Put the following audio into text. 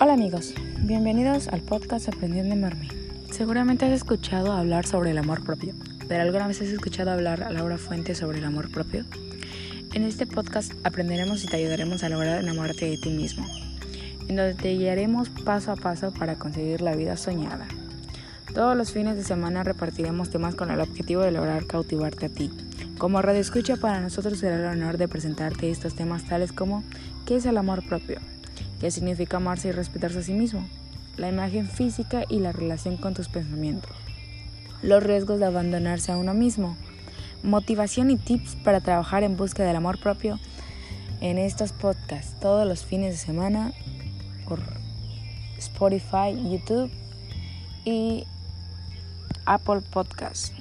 Hola amigos, bienvenidos al podcast Aprendiendo a Amarme. Seguramente has escuchado hablar sobre el amor propio, pero ¿alguna vez has escuchado hablar a Laura Fuente sobre el amor propio? En este podcast aprenderemos y te ayudaremos a lograr enamorarte de ti mismo, en donde te guiaremos paso a paso para conseguir la vida soñada. Todos los fines de semana repartiremos temas con el objetivo de lograr cautivarte a ti. Como radio escucha, para nosotros será el honor de presentarte estos temas tales como ¿qué es el amor propio? ¿Qué significa amarse y respetarse a sí mismo? La imagen física y la relación con tus pensamientos. Los riesgos de abandonarse a uno mismo. Motivación y tips para trabajar en busca del amor propio en estos podcasts todos los fines de semana por Spotify, YouTube y Apple Podcast.